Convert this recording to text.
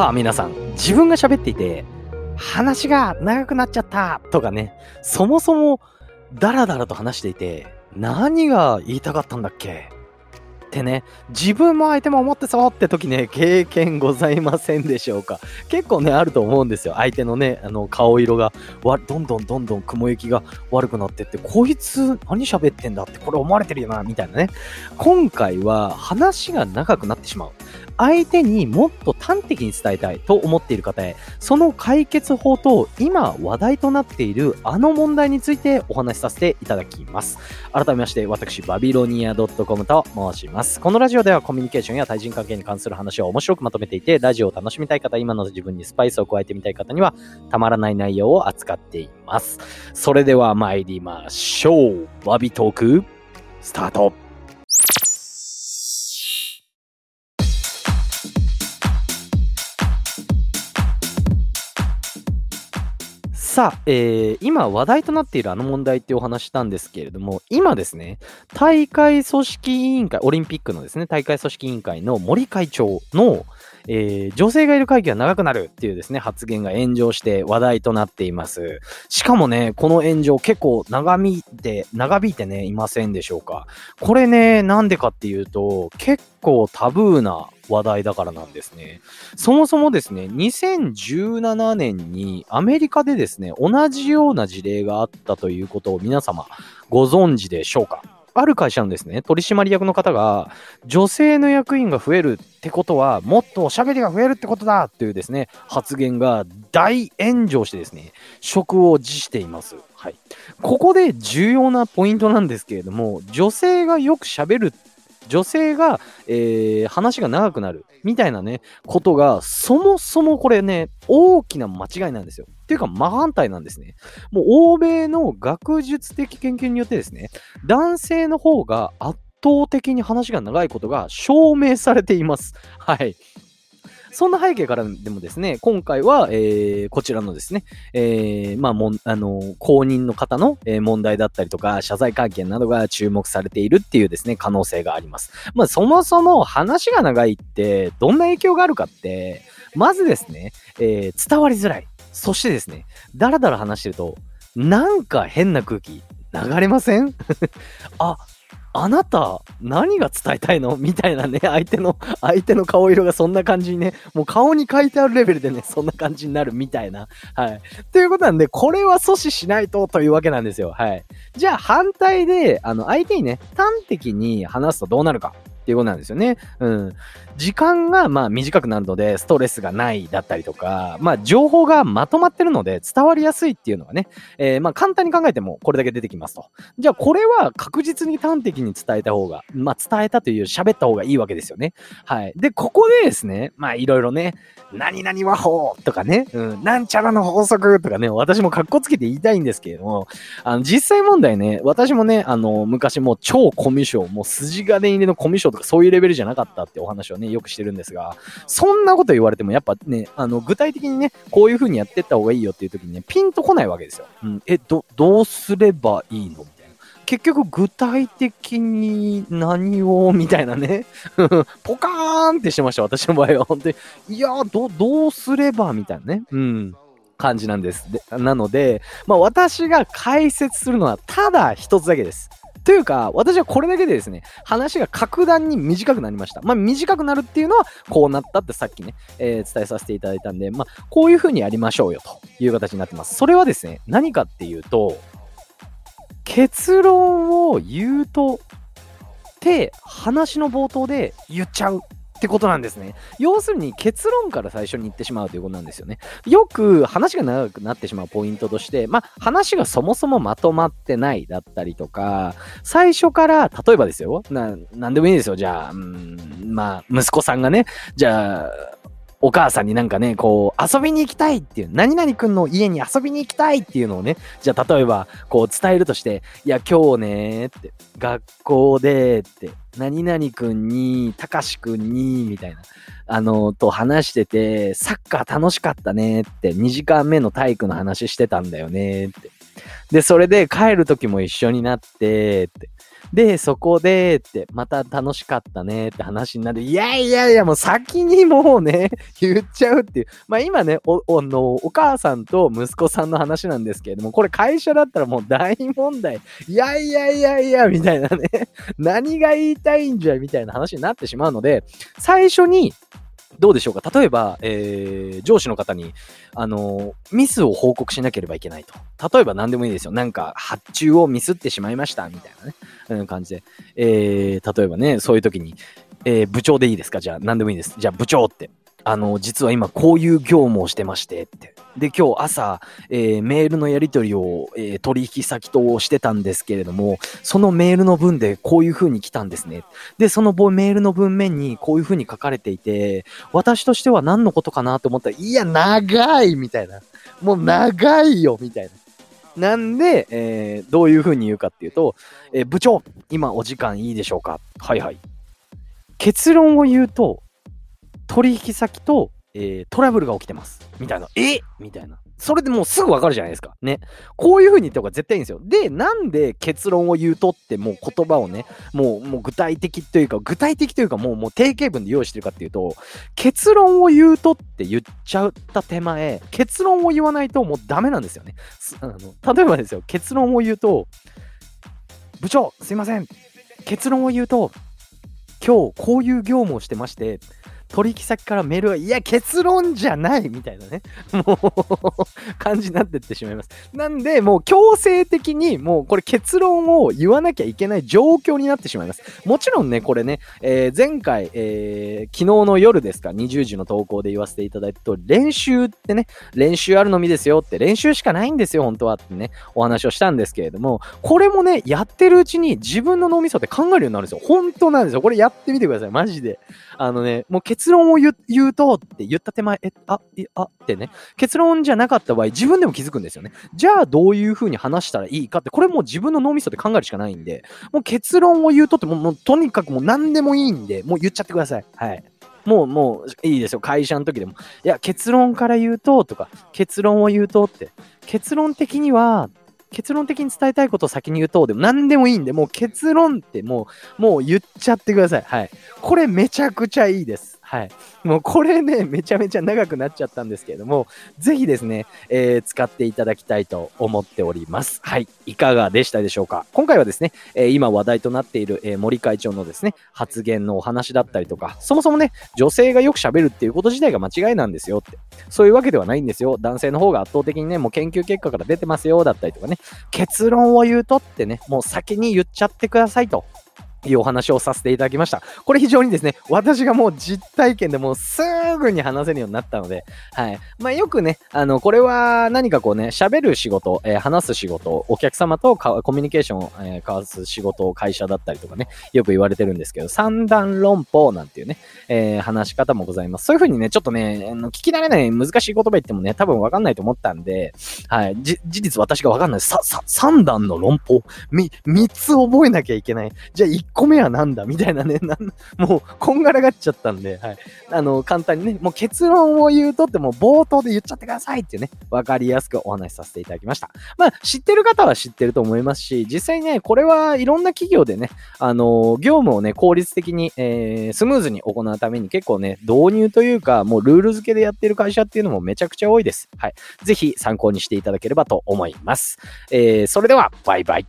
さあ皆さん、自分が喋っていて、話が長くなっちゃったとかね、そもそもダラダラと話していて、何が言いたかったんだっけってね、自分も相手も思ってそうって時ね、経験ございませんでしょうか。結構ね、あると思うんですよ。相手のね、あの、顔色が、わ、どんどんどんどん雲行きが悪くなってって、こいつ何喋ってんだって、これ思われてるよな、みたいなね。今回は話が長くなってしまう。相手にもっと端的に伝えたいと思っている方へ、その解決法と今話題となっているあの問題についてお話しさせていただきます。改めまして、私、バビロニア .com と申します。このラジオではコミュニケーションや対人関係に関する話を面白くまとめていて、ラジオを楽しみたい方、今の自分にスパイスを加えてみたい方には、たまらない内容を扱っています。それでは参りましょう。バビトーク、スタートさあ、えー、今話題となっているあの問題ってお話したんですけれども、今ですね、大会組織委員会、オリンピックのですね、大会組織委員会の森会長の、えー、女性がいる会議が長くなるっていうですね、発言が炎上して話題となっています。しかもね、この炎上結構長引いて、長引いてね、いませんでしょうか。これね、なんでかっていうと、結構タブーな話題だからなんですね。そもそもですね、2017年にアメリカでですね、同じような事例があったということを皆様ご存知でしょうか？ある会社のですね、取締役の方が、女性の役員が増えるってことは、もっとおしゃべりが増えるってことだっていうですね、発言が大炎上してですね、職を辞しています。はい。ここで重要なポイントなんですけれども、女性がよくしゃべるっ女性が、えー、話が長くなるみたいなね、ことが、そもそもこれね、大きな間違いなんですよ。っていうか、真反対なんですね。もう、欧米の学術的研究によってですね、男性の方が圧倒的に話が長いことが証明されています。はい。そんな背景からでもですね、今回は、えー、こちらのですね、えー、まあ、もあの、公認の方の、え、問題だったりとか、謝罪会見などが注目されているっていうですね、可能性があります。まあ、そもそも話が長いって、どんな影響があるかって、まずですね、えー、伝わりづらい。そしてですね、だらだら話してると、なんか変な空気流れません？あ、あなた、何が伝えたいの？みたいなね、相手の、相手の顔色がそんな感じにね、もう顔に書いてあるレベルでね、そんな感じになるみたいな。はい。ということなんで、これは阻止しないとというわけなんですよ。はい。じゃあ反対で、あの、相手にね、端的に話すとどうなるか。っていうことなんですよね。うん。時間がまあ短くなるので、ストレスがないだったりとか、まあ情報がまとまってるので伝わりやすいっていうのがね、えー、まあ簡単に考えてもこれだけ出てきますと。じゃあこれは確実に端的に伝えた方が、まあ伝えたという喋った方がいいわけですよね。はい。で、ここでですね、まあいろいろね、何々和法とかね、うん、なんちゃらの法則とかね、私も格好つけて言いたいんですけれども、あの、実際問題ね、私もね、あの、昔もう超コミュ障、もう筋金入れのコミュ障とかそういうレベルじゃなかったってお話をね、よくしてるんですが、そんなこと言われてもやっぱね、あの、具体的にね、こういう風にやってった方がいいよっていう時にね、ピンとこないわけですよ。うん、え、ど、どうすればいいの？結局具体的に何をみたいなね ポカーンってしてました、私の場合は。本当に。いやど、どうすればみたいなね。うん。感じなんです。でなので、まあ私が解説するのはただ一つだけです。というか、私はこれだけでですね、話が格段に短くなりました。まあ、短くなるっていうのは、こうなったってさっきね、えー、伝えさせていただいたんで、まあ、こういう風にやりましょうよという形になってます。それはですね、何かっていうと、結論を言うと、って話の冒頭で言っちゃうってことなんですね。要するに結論から最初に言ってしまうということなんですよね。よく話が長くなってしまうポイントとして、まあ話がそもそもまとまってないだったりとか、最初から例えばですよ、な、なんでもいいですよ。じゃあ、うん、まあ息子さんがね、じゃあ、お母さんになんかね、こう、遊びに行きたいっていう、何々くんの家に遊びに行きたいっていうのをね、じゃあ例えば、こう伝えるとして、いや、今日ね、って、学校で、って、何々くんに、たかしくんに、みたいな、あの、と話してて、サッカー楽しかったねって、2時間目の体育の話してたんだよねって。で、それで帰る時も一緒になって、って。で、そこで、って、また楽しかったねって話になる。いやいやいや、もう先にもうね、言っちゃうっていう。まあ今ね、お、おの、お母さんと息子さんの話なんですけれども、これ会社だったらもう大問題。いやいやいやいや、みたいなね。何が言いたいんじゃ、みたいな話になってしまうので、最初に、どうでしょうか？例えば、えー、上司の方に、あの、ミスを報告しなければいけないと。例えば何でもいいですよ。なんか、発注をミスってしまいました、みたいなね、うん、感じで。えー、例えばね、そういう時に、えー、部長でいいですか？じゃあ、何でもいいです。じゃあ、部長って。あの、実は今こういう業務をしてましてって。で、今日朝、えー、メールのやり取りを、えー、取引先としてたんですけれども、そのメールの文でこういう風に来たんですね。で、そのメールの文面にこういう風に書かれていて、私としては何のことかなと思ったら、いや、長いみたいな。もう長いよみたいな。なんで、えー、どういう風に言うかっていうと、えー、部長、今お時間いいでしょうか？はいはい。結論を言うと、取引先と、えー、トラブルが起きてます。みたいな。え？みたいな。それでもうすぐわかるじゃないですか。ね。こういう風に言った方が絶対いいんですよ。で、なんで結論を言うとってもう言葉をね、もう、もう具体的というか、具体的というかもう、もう定型文で用意してるかっていうと、結論を言うとって言っちゃった手前、結論を言わないともうダメなんですよね。あの例えばですよ、結論を言うと、部長、すいません。結論を言うと、今日こういう業務をしてまして、取引先からメールが、いや、結論じゃないみたいなね、もう感じになってってしまいます。なんで、もう強制的に、もうこれ結論を言わなきゃいけない状況になってしまいます。もちろんね、これね、えー、前回、えー、昨日の夜ですか、20時の投稿で言わせていただいたと練習ってね、練習あるのみですよって、練習しかないんですよ、本当はってね、お話をしたんですけれども、これもね、やってるうちに自分の脳みそって考えるようになるんですよ。本当なんですよ。これやってみてください。マジで。あのね、もう結論を言うとって言った手前、え、あ、いあってね、結論じゃなかった場合、自分でも気づくんですよね。じゃあどういう風に話したらいいかって、これもう自分の脳みそで考えるしかないんで、もう結論を言うとっても、もうとにかくもう何でもいいんで、もう言っちゃってください。はい。もう、もういいですよ。会社の時でも。いや、結論から言うと、とか、結論を言うとって。結論的には、結論的に伝えたいことを先に言うと、でも何でもいいんで、もう結論ってもう、もう言っちゃってください。はい。これめちゃくちゃいいです。はい。もうこれね、めちゃめちゃ長くなっちゃったんですけれども、ぜひですね、えー、使っていただきたいと思っております。はい。いかがでしたでしょうか？今回はですね、えー、今話題となっている、えー、森会長のですね、発言のお話だったりとか、そもそもね、女性がよく喋るっていうこと自体が間違いなんですよって。そういうわけではないんですよ。男性の方が圧倒的にね、もう研究結果から出てますよ、だったりとかね、結論を言うとってね、もう先に言っちゃってくださいと。いうお話をさせていただきました。これ非常にですね、私がもう実体験でもうすぐに話せるようになったので、はい。まあよくね、あの、これは何かこうね、喋る仕事、えー、話す仕事、お客様とコミュニケーションを、えー、交わす仕事、会社だったりとかね、よく言われてるんですけど、三段論法なんていうね、えー、話し方もございます。そういう風にね、ちょっとね、あの聞き慣れない難しい言葉言ってもね、多分わかんないと思ったんで、はい。じ事実私がわかんない。さ、さ、三段の論法み、三つ覚えなきゃいけない。じゃあ個目はなんだみたいなね、なんもう、こんがらがっちゃったんで、はい。あの、簡単にね、もう結論を言うとってもう冒頭で言っちゃってくださいっていうね、わかりやすくお話しさせていただきました。まあ、知ってる方は知ってると思いますし、実際ね、これはいろんな企業でね、あの、業務をね、効率的に、えー、スムーズに行うために結構ね、導入というか、もうルール付けでやってる会社っていうのもめちゃくちゃ多いです。はい。ぜひ参考にしていただければと思います。えー、それでは、バイバイ。